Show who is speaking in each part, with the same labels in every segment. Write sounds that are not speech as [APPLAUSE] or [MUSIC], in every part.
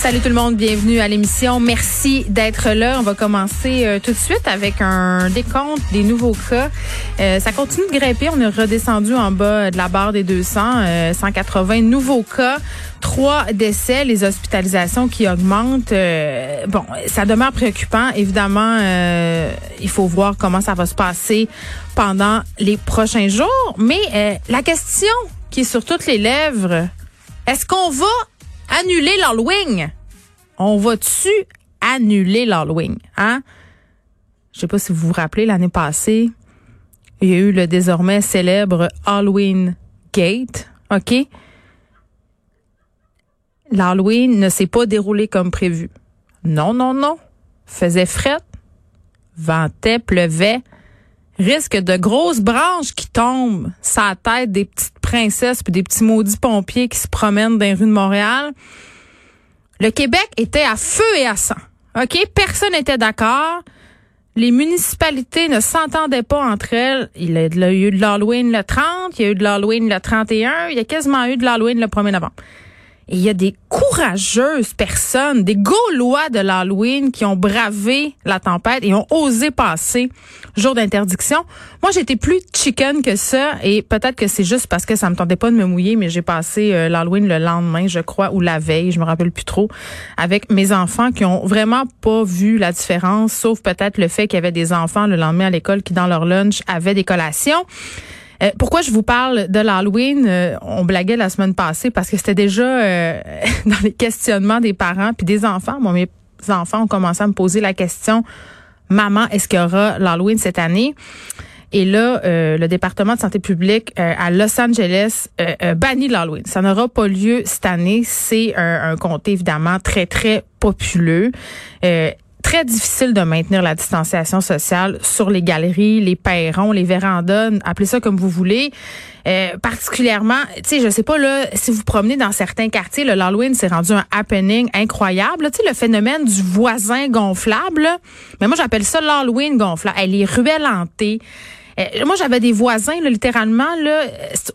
Speaker 1: Salut tout le monde, bienvenue à l'émission. Merci d'être là. On va commencer euh, tout de suite avec un décompte des nouveaux cas. Euh, ça continue de grimper. On est redescendu en bas de la barre des 200, euh, 180 nouveaux cas, trois décès, les hospitalisations qui augmentent. Euh, bon, ça demeure préoccupant. Évidemment, euh, il faut voir comment ça va se passer pendant les prochains jours. Mais euh, la question qui est sur toutes les lèvres, est-ce qu'on va annuler l'Halloween? On va-tu annuler l'Halloween? Hein? Je sais pas si vous vous rappelez, l'année passée, il y a eu le désormais célèbre Halloween Gate. OK? L'Halloween ne s'est pas déroulé comme prévu. Non, non, non. Faisait fret, ventait, pleuvait. Risque de grosses branches qui tombent la tête des petites princesses puis des petits maudits pompiers qui se promènent dans les rues de Montréal. Le Québec était à feu et à sang. OK? Personne n'était d'accord. Les municipalités ne s'entendaient pas entre elles. Il y a eu de l'Halloween le 30, il y a eu de l'Halloween le 31, il y a quasiment eu de l'Halloween le 1er novembre. Et il y a des courageuses personnes, des Gaulois de l'Halloween qui ont bravé la tempête et ont osé passer jour d'interdiction. Moi, j'étais plus chicken que ça et peut-être que c'est juste parce que ça me tentait pas de me mouiller, mais j'ai passé euh, l'Halloween le lendemain, je crois, ou la veille, je me rappelle plus trop, avec mes enfants qui ont vraiment pas vu la différence, sauf peut-être le fait qu'il y avait des enfants le lendemain à l'école qui, dans leur lunch, avaient des collations. Euh, pourquoi je vous parle de l'Halloween? Euh, on blaguait la semaine passée parce que c'était déjà euh, [LAUGHS] dans les questionnements des parents puis des enfants. Moi, mes enfants ont commencé à me poser la question, maman, est-ce qu'il y aura l'Halloween cette année? Et là, le département de santé publique à Los Angeles bannit l'Halloween. Ça n'aura pas lieu cette année. C'est un, un comté évidemment très très populeux. Très difficile de maintenir la distanciation sociale sur les galeries, les perrons, les vérandas, appelez ça comme vous voulez. Euh, particulièrement, tu sais, je sais pas là, si vous promenez dans certains quartiers, le l'Halloween s'est rendu un happening incroyable. Tu sais, le phénomène du voisin gonflable. Mais moi, j'appelle ça l'Halloween gonflable. Elle est ruelle hantée. Euh, moi, j'avais des voisins, là, littéralement, là,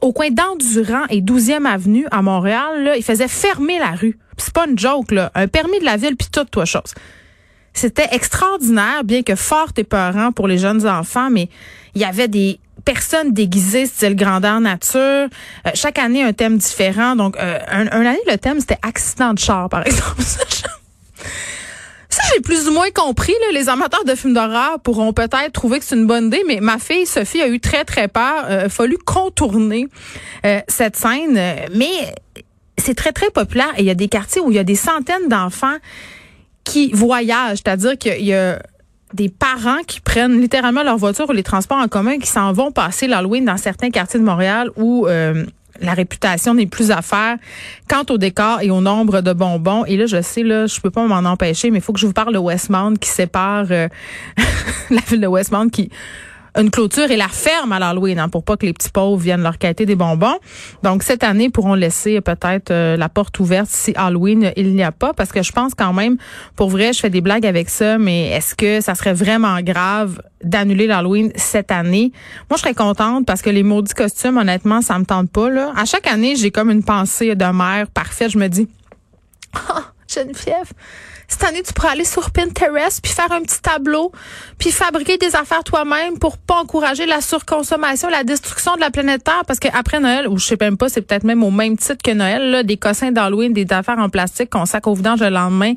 Speaker 1: au coin d'Endurant et 12e Avenue à Montréal, là, ils faisaient fermer la rue. C'est pas une joke, là. Un permis de la ville, puis toute toi chose. C'était extraordinaire, bien que fort épeurant pour les jeunes enfants, mais il y avait des personnes déguisées, style grandeur nature. Euh, chaque année, un thème différent. Donc, euh, un, année, le thème, c'était accident de char, par [LAUGHS] exemple. Ça, j'ai plus ou moins compris. Là, les amateurs de films d'horreur pourront peut-être trouver que c'est une bonne idée, mais ma fille Sophie a eu très, très peur. Euh, Il a fallu contourner euh, cette scène. Mais c'est très, très populaire. Et il y a des quartiers où il y a des centaines d'enfants qui voyagent. C'est-à-dire qu'il y a des parents qui prennent littéralement leur voiture ou les transports en commun qui s'en vont passer l'Halloween dans certains quartiers de Montréal où euh, la réputation n'est plus à faire quant au décor et au nombre de bonbons. Et là, je sais, là, je peux pas m'en empêcher, mais il faut que je vous parle de Westmount qui sépare euh, [LAUGHS] la ville de Westmount qui une clôture et la ferme à l'Halloween hein, pour pas que les petits pauvres viennent leur quêter des bonbons. Donc cette année, pourront laisser peut-être euh, la porte ouverte si Halloween il n'y a pas parce que je pense quand même pour vrai, je fais des blagues avec ça, mais est-ce que ça serait vraiment grave d'annuler l'Halloween cette année? Moi, je serais contente parce que les maudits costumes honnêtement, ça me tente pas là. À chaque année, j'ai comme une pensée de mère parfaite, je me dis [LAUGHS] ah, Cette année, tu pourrais aller sur Pinterest puis faire un petit tableau puis fabriquer des affaires toi-même pour pas encourager la surconsommation, la destruction de la planète Terre. Parce qu'après Noël, ou je sais même pas, c'est peut-être même au même titre que Noël, là, des cossins d'Halloween, des affaires en plastique qu'on sac au vidange le lendemain.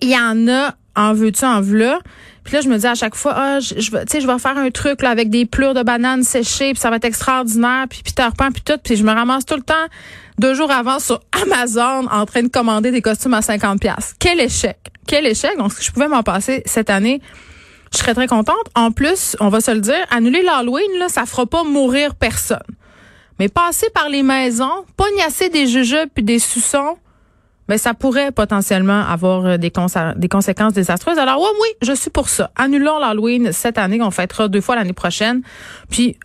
Speaker 1: Il y en a en veux-tu, en v'là. Puis là, je me dis à chaque fois, ah, je, je vais, je vais faire un truc là avec des plures de bananes séchées, puis ça va être extraordinaire, puis Peter Pan, puis tout, puis je me ramasse tout le temps deux jours avant sur Amazon en train de commander des costumes à 50 pièces. Quel échec, quel échec. Donc, si je pouvais m'en passer cette année, je serais très contente. En plus, on va se le dire, annuler l'Halloween, là, ça fera pas mourir personne. Mais passer par les maisons, pognasser des jujubes puis des suçons, mais ça pourrait potentiellement avoir euh, des, des conséquences désastreuses. Alors ouais, oui, je suis pour ça. Annulons l'Halloween cette année, on fêtera deux fois l'année prochaine. Puis,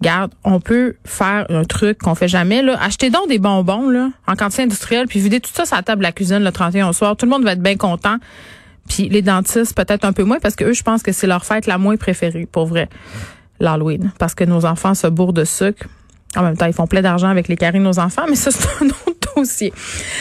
Speaker 1: garde, on peut faire un truc qu'on fait jamais. Là. Achetez donc des bonbons là, en quantité industrielle, puis videz tout ça sur la table de la cuisine le 31 au soir. Tout le monde va être bien content. Puis les dentistes, peut-être un peu moins, parce que eux, je pense que c'est leur fête la moins préférée, pour vrai, l'Halloween. Parce que nos enfants se bourrent de sucre. En même temps, ils font plein d'argent avec les caries de nos enfants, mais ça, c'est un autre dossier.